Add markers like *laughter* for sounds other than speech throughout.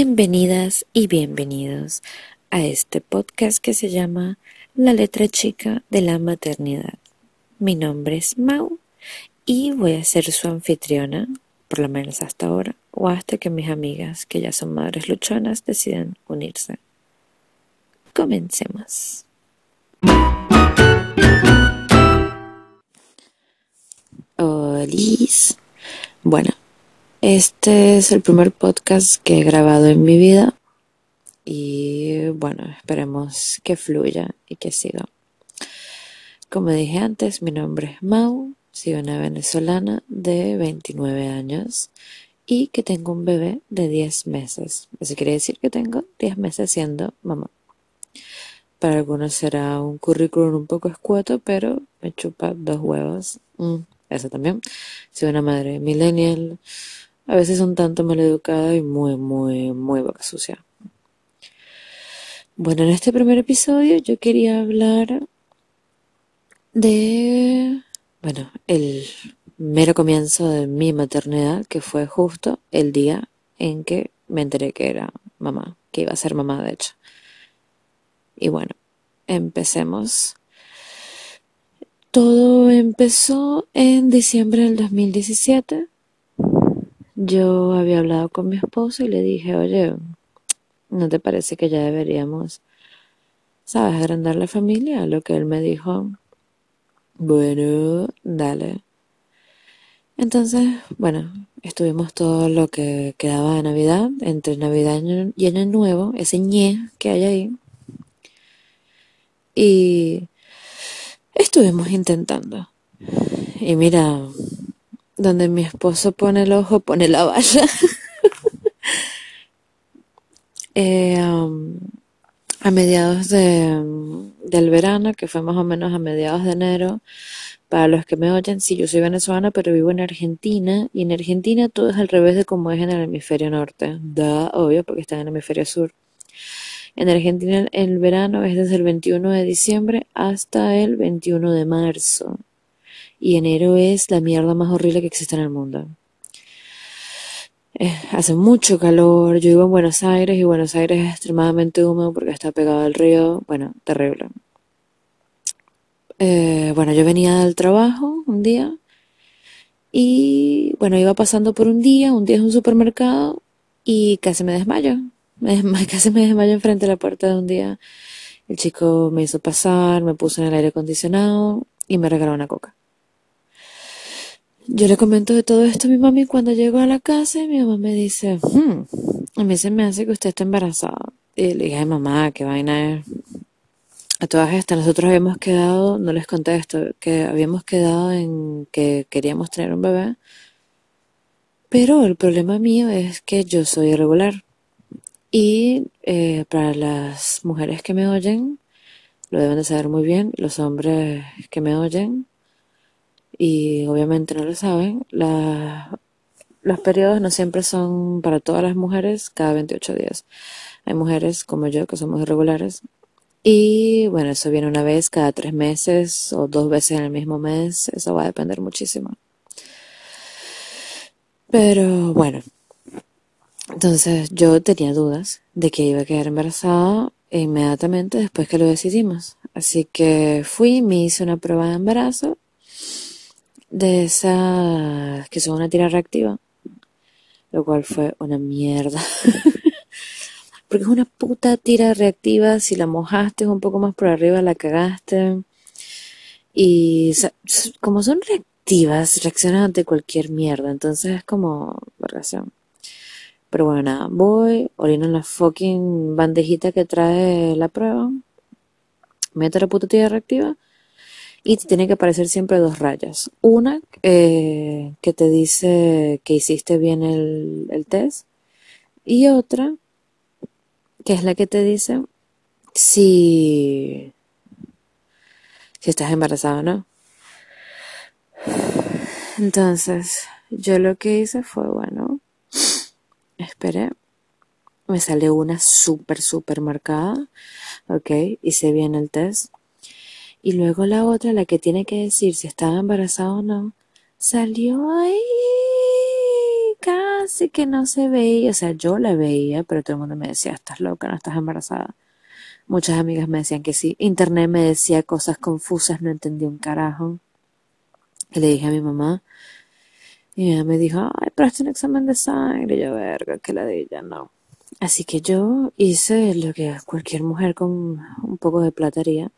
Bienvenidas y bienvenidos a este podcast que se llama La letra chica de la maternidad. Mi nombre es Mau y voy a ser su anfitriona, por lo menos hasta ahora, o hasta que mis amigas, que ya son madres luchonas, decidan unirse. Comencemos. Olis. Bueno, este es el primer podcast que he grabado en mi vida y bueno, esperemos que fluya y que siga. Como dije antes, mi nombre es Mau, soy una venezolana de 29 años y que tengo un bebé de 10 meses. Eso quiere decir que tengo 10 meses siendo mamá. Para algunos será un currículum un poco escueto, pero me chupa dos huevos. Mm, eso también. Soy una madre millennial a veces un tanto maleducada y muy, muy, muy boca sucia. Bueno, en este primer episodio yo quería hablar de, bueno, el mero comienzo de mi maternidad, que fue justo el día en que me enteré que era mamá, que iba a ser mamá de hecho. Y bueno, empecemos. Todo empezó en diciembre del 2017 yo había hablado con mi esposo y le dije, oye, ¿no te parece que ya deberíamos, sabes, agrandar la familia? lo que él me dijo, bueno, dale. Entonces, bueno, estuvimos todo lo que quedaba de Navidad, entre Navidad y Año Nuevo, ese ñe que hay ahí. Y estuvimos intentando. Y mira, donde mi esposo pone el ojo, pone la valla. *laughs* Eh, um, a mediados de, del verano, que fue más o menos a mediados de enero, para los que me oyen, sí, yo soy venezolana, pero vivo en Argentina, y en Argentina todo es al revés de como es en el hemisferio norte. Da, obvio, porque está en el hemisferio sur. En Argentina el verano es desde el 21 de diciembre hasta el 21 de marzo y enero es la mierda más horrible que existe en el mundo. Eh, hace mucho calor, yo vivo en Buenos Aires y Buenos Aires es extremadamente húmedo porque está pegado al río, bueno, terrible. Eh, bueno, yo venía del trabajo un día y bueno, iba pasando por un día, un día es un supermercado y casi me desmayo, *laughs* casi me desmayo enfrente de la puerta de un día. El chico me hizo pasar, me puso en el aire acondicionado y me regaló una coca. Yo le comento de todo esto a mi mami cuando llego a la casa y mi mamá me dice, hmm, a mí se me hace que usted está embarazada. Y le dije, ay mamá, qué vaina es. A todas estas, nosotros habíamos quedado, no les conté esto, que habíamos quedado en que queríamos tener un bebé. Pero el problema mío es que yo soy irregular. Y eh, para las mujeres que me oyen, lo deben de saber muy bien, los hombres que me oyen, y obviamente no lo saben, los periodos no siempre son para todas las mujeres cada 28 días. Hay mujeres como yo que somos irregulares y bueno, eso viene una vez cada tres meses o dos veces en el mismo mes, eso va a depender muchísimo. Pero bueno, entonces yo tenía dudas de que iba a quedar embarazada inmediatamente después que lo decidimos. Así que fui, me hice una prueba de embarazo de esas que son una tira reactiva, lo cual fue una mierda. *laughs* Porque es una puta tira reactiva, si la mojaste un poco más por arriba la cagaste. Y como son reactivas, reaccionan ante cualquier mierda, entonces es como vergación. Pero bueno, nada, voy, orino en la fucking bandejita que trae la prueba, meto la puta tira reactiva y te tiene que aparecer siempre dos rayas. Una eh, que te dice que hiciste bien el, test y otra que es la que te dice si, si estás embarazada o no. Entonces, yo lo que hice fue, bueno, esperé, me salió una súper, súper marcada, ok, hice bien el test, y luego la otra, la que tiene que decir si estaba embarazada o no, salió ahí casi que no se veía, o sea, yo la veía, pero todo el mundo me decía, estás loca, no estás embarazada. Muchas amigas me decían que sí. Internet me decía cosas confusas, no entendía un carajo. Le dije a mi mamá, y ella me dijo, ay, pero es un examen de sangre. Yo, verga, que la de ella, no. Así que yo hice lo que cualquier mujer con un poco de plata haría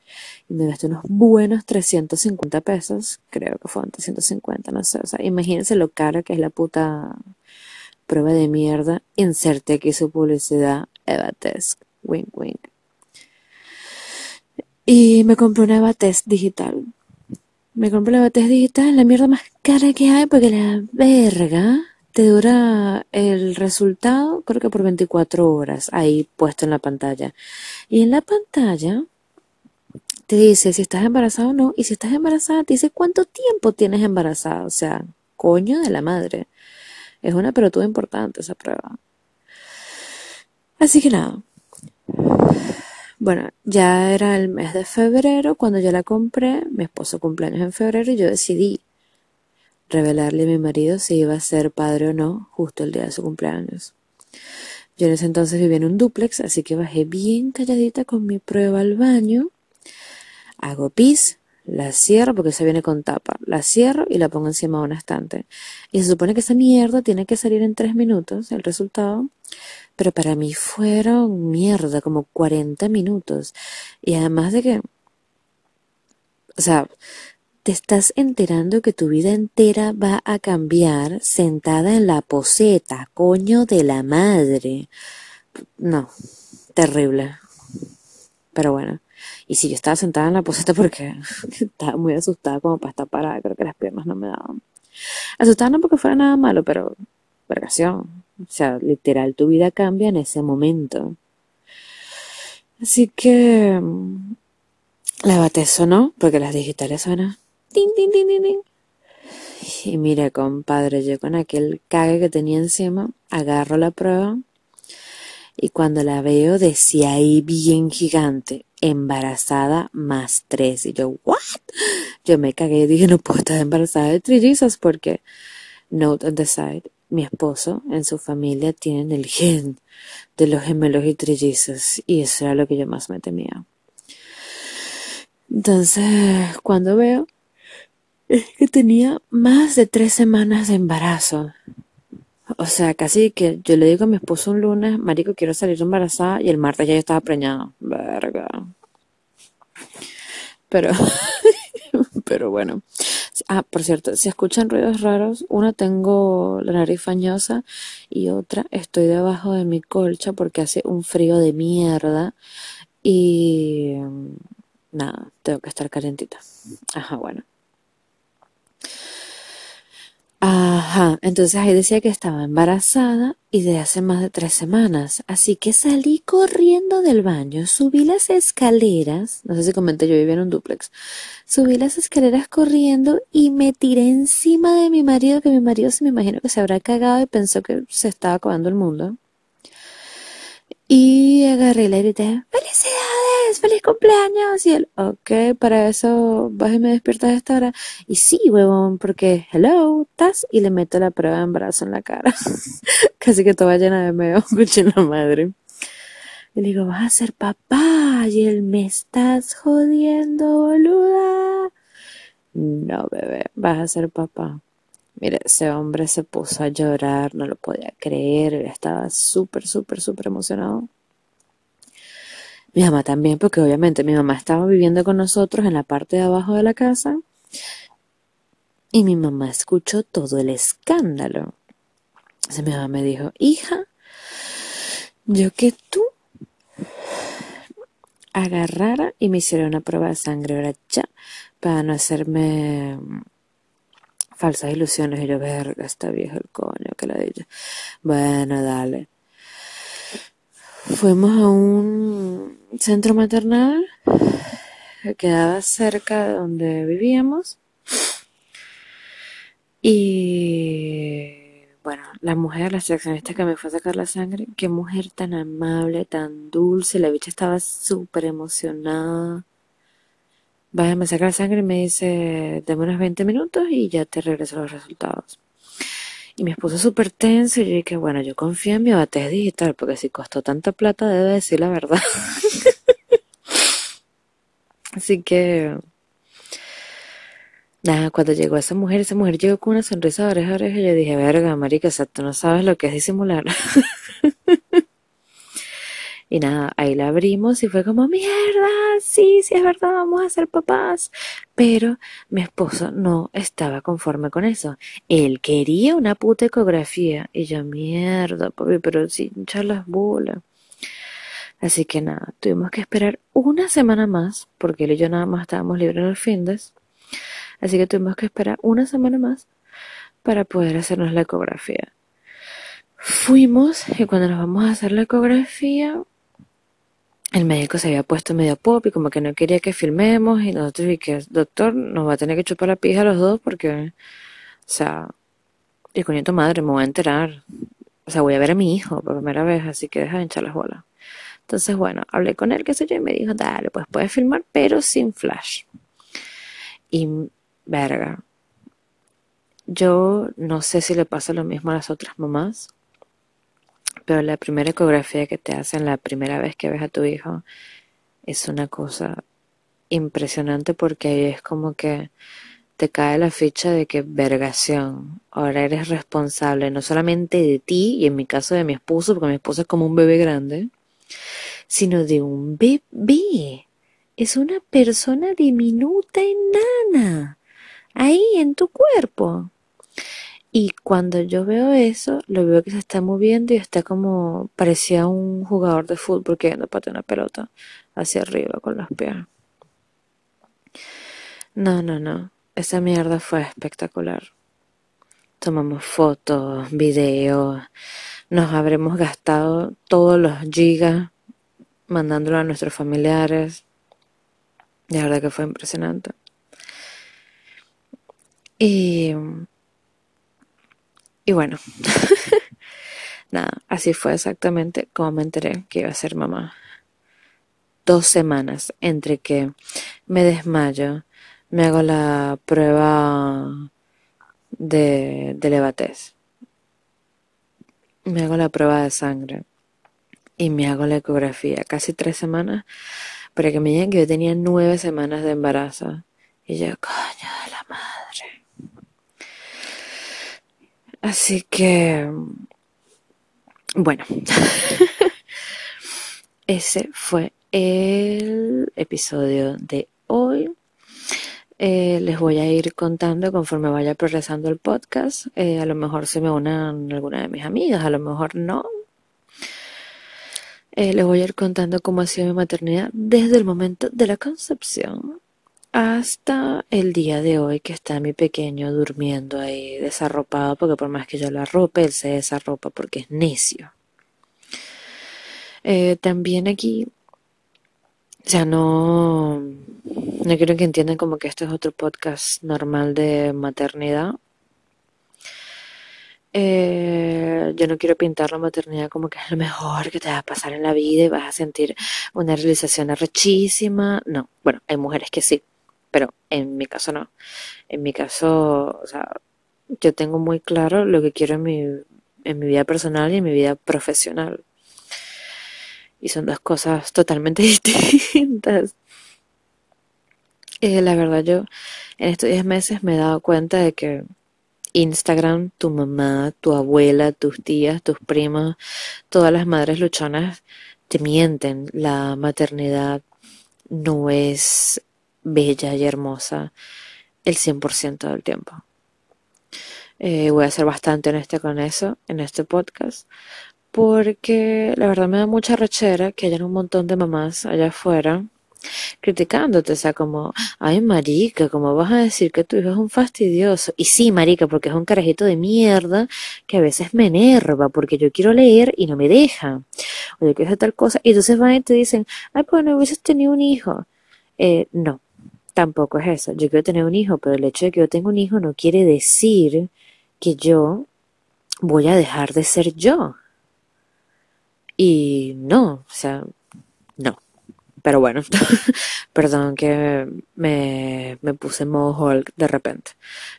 y me gasté unos buenos 350 pesos, creo que fueron 350, no sé, o sea, imagínense lo cara que es la puta prueba de mierda. Inserte aquí su publicidad, Eva Test, wink wink. Y me compré una Eva Test digital. Me compré la Eva Test digital, la mierda más cara que hay porque la verga te dura el resultado, creo que por 24 horas, ahí puesto en la pantalla. Y en la pantalla te dice si estás embarazada o no, y si estás embarazada te dice cuánto tiempo tienes embarazada, o sea, coño de la madre. Es una pelotuda importante esa prueba. Así que nada. Bueno, ya era el mes de febrero cuando yo la compré, mi esposo cumpleaños en febrero y yo decidí revelarle a mi marido si iba a ser padre o no justo el día de su cumpleaños. Yo en ese entonces vivía en un duplex, así que bajé bien calladita con mi prueba al baño, hago pis, la cierro porque se viene con tapa, la cierro y la pongo encima de un estante. Y se supone que esa mierda tiene que salir en tres minutos, el resultado, pero para mí fueron mierda, como 40 minutos. Y además de que, o sea, te estás enterando que tu vida entera va a cambiar sentada en la poseta, coño de la madre. No, terrible. Pero bueno. Y si yo estaba sentada en la poseta porque *laughs* estaba muy asustada como para estar parada, creo que las piernas no me daban. Asustada no porque fuera nada malo, pero vergación. O sea, literal, tu vida cambia en ese momento. Así que mm, la bate sonó, porque las digitales suenan y mire, compadre, yo con aquel cague que tenía encima, agarro la prueba y cuando la veo decía ahí bien gigante, embarazada más tres. Y yo, ¿what? Yo me cagué y dije, no puedo estar embarazada de trillizos porque, note on the side, mi esposo en su familia tienen el gen de los gemelos y trillizos y eso era lo que yo más me temía. Entonces, cuando veo es que tenía más de tres semanas de embarazo. O sea, casi que yo le digo a mi esposo un lunes, marico, quiero salir embarazada, y el martes ya yo estaba preñada. Verga. Pero, *laughs* pero bueno. Ah, por cierto, si escuchan ruidos raros, una tengo la nariz fañosa y otra estoy debajo de mi colcha porque hace un frío de mierda y nada, tengo que estar calentita. Ajá, bueno. Ajá, entonces ahí decía que estaba embarazada y de hace más de tres semanas. Así que salí corriendo del baño, subí las escaleras, no sé si comenté, yo vivía en un duplex, subí las escaleras corriendo y me tiré encima de mi marido, que mi marido se me imagino que se habrá cagado y pensó que se estaba acabando el mundo. Y agarré le grité, ¡Felicidades! ¡Feliz cumpleaños! Y él, ok, para eso vas y me despiertas a esta hora. Y sí, huevón, porque, hello, estás y le meto la prueba de embarazo en la cara. *laughs* Casi que toda llena de meo, *laughs* en la madre. Y le digo, vas a ser papá. Y él, me estás jodiendo, boluda. No, bebé, vas a ser papá. Mire, ese hombre se puso a llorar, no lo podía creer, estaba súper, súper, súper emocionado. Mi mamá también, porque obviamente mi mamá estaba viviendo con nosotros en la parte de abajo de la casa y mi mamá escuchó todo el escándalo. Entonces mi mamá me dijo, hija, yo que tú agarrara y me hiciera una prueba de sangre ahora ya, para no hacerme falsas ilusiones y yo, verga, está viejo el coño, que la ella. Bueno, dale. Fuimos a un centro maternal que quedaba cerca de donde vivíamos. Y bueno, la mujer, la seleccionista que me fue a sacar la sangre, qué mujer tan amable, tan dulce, la bicha estaba súper emocionada. Vaya, me saca la sangre y me dice, dame unos 20 minutos y ya te regreso los resultados. Y mi esposo súper tenso y yo dije, bueno, yo confío en mi batería digital porque si costó tanta plata debe decir la verdad. *laughs* Así que, nada, cuando llegó esa mujer, esa mujer llegó con una sonrisa de oreja a oreja y yo dije, verga, marica, o sea, tú no sabes lo que es disimular. *laughs* Y nada, ahí la abrimos y fue como, mierda, sí, sí es verdad, vamos a ser papás. Pero mi esposo no estaba conforme con eso. Él quería una puta ecografía. Y yo, mierda, papi, pero sin echar las. Así que nada, tuvimos que esperar una semana más, porque él y yo nada más estábamos libres en los fines. Así que tuvimos que esperar una semana más para poder hacernos la ecografía. Fuimos y cuando nos vamos a hacer la ecografía, el médico se había puesto medio pop y como que no quería que filmemos y nosotros y que doctor nos va a tener que chupar la pija a los dos porque, o sea, y coño tu madre, me voy a enterar. O sea, voy a ver a mi hijo por primera vez, así que deja de hinchar las bolas. Entonces, bueno, hablé con él, qué sé yo, y me dijo, dale, pues puedes filmar, pero sin flash. Y, verga, yo no sé si le pasa lo mismo a las otras mamás, pero la primera ecografía que te hacen la primera vez que ves a tu hijo es una cosa impresionante porque ahí es como que te cae la ficha de que vergación, ahora eres responsable no solamente de ti y en mi caso de mi esposo, porque mi esposo es como un bebé grande, sino de un bebé. Es una persona diminuta, enana, ahí en tu cuerpo. Y cuando yo veo eso, lo veo que se está moviendo y está como, parecía un jugador de fútbol queriendo patear una pelota hacia arriba con los pies. No, no, no. Esa mierda fue espectacular. Tomamos fotos, videos, nos habremos gastado todos los gigas mandándolo a nuestros familiares. De verdad que fue impresionante. Y y bueno, *laughs* nada, así fue exactamente como me enteré que iba a ser mamá. Dos semanas entre que me desmayo, me hago la prueba de, de me hago la prueba de sangre y me hago la ecografía. Casi tres semanas para que me digan que yo tenía nueve semanas de embarazo. Y yo, coño de la madre. Así que, bueno, *laughs* ese fue el episodio de hoy. Eh, les voy a ir contando conforme vaya progresando el podcast. Eh, a lo mejor se me unan alguna de mis amigas, a lo mejor no. Eh, les voy a ir contando cómo ha sido mi maternidad desde el momento de la concepción hasta el día de hoy que está mi pequeño durmiendo ahí desarropado, porque por más que yo lo arrope, él se desarropa porque es necio. Eh, también aquí, o sea, no, no quiero que entiendan como que esto es otro podcast normal de maternidad. Eh, yo no quiero pintar la maternidad como que es lo mejor que te va a pasar en la vida y vas a sentir una realización arrechísima. No, bueno, hay mujeres que sí, pero en mi caso no. En mi caso, o sea, yo tengo muy claro lo que quiero en mi, en mi vida personal y en mi vida profesional. Y son dos cosas totalmente *laughs* distintas. Eh, la verdad, yo en estos 10 meses me he dado cuenta de que Instagram, tu mamá, tu abuela, tus tías, tus primas, todas las madres luchonas te mienten. La maternidad no es bella y hermosa el 100% del tiempo. Eh, voy a ser bastante honesta con eso en este podcast, porque la verdad me da mucha rechera que hayan un montón de mamás allá afuera criticándote, o sea, como, ay marica, ¿cómo vas a decir que tu hijo es un fastidioso? Y sí, marica, porque es un carajito de mierda que a veces me enerva, porque yo quiero leer y no me deja, o yo quiero hacer tal cosa, y entonces van y te dicen, ay, pues no hubieses tenido un hijo. Eh, no, tampoco es eso. Yo quiero tener un hijo, pero el hecho de que yo tenga un hijo no quiere decir que yo voy a dejar de ser yo. Y no, o sea, no. Pero bueno, *laughs* perdón que me, me puse en modo Hulk de repente.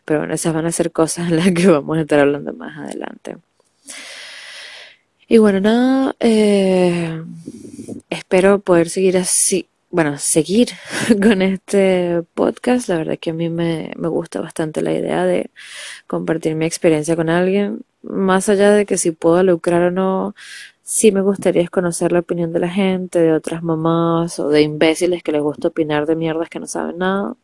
Pero bueno, esas van a ser cosas en las que vamos a estar hablando más adelante. Y bueno, nada, eh, espero poder seguir así, bueno, seguir *laughs* con este podcast. La verdad que a mí me, me gusta bastante la idea de compartir mi experiencia con alguien. Más allá de que si puedo lucrar o no, sí me gustaría conocer la opinión de la gente, de otras mamás o de imbéciles que les gusta opinar de mierdas que no saben nada.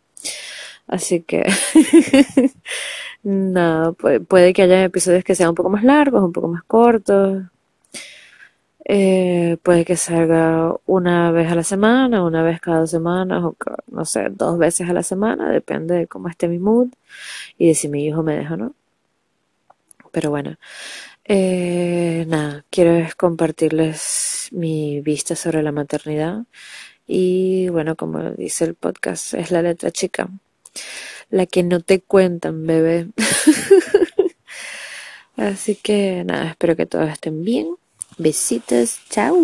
Así que, *laughs* nada, puede que haya episodios que sean un poco más largos, un poco más cortos, eh, puede que salga una vez a la semana, una vez cada dos semanas, o no sé, dos veces a la semana, depende de cómo esté mi mood y de si mi hijo me deja o no. Pero bueno, eh, nada, quiero compartirles mi vista sobre la maternidad y bueno, como dice el podcast, es la letra chica, la que no te cuentan, bebé. *laughs* Así que nada, espero que todos estén bien Besitos, chao.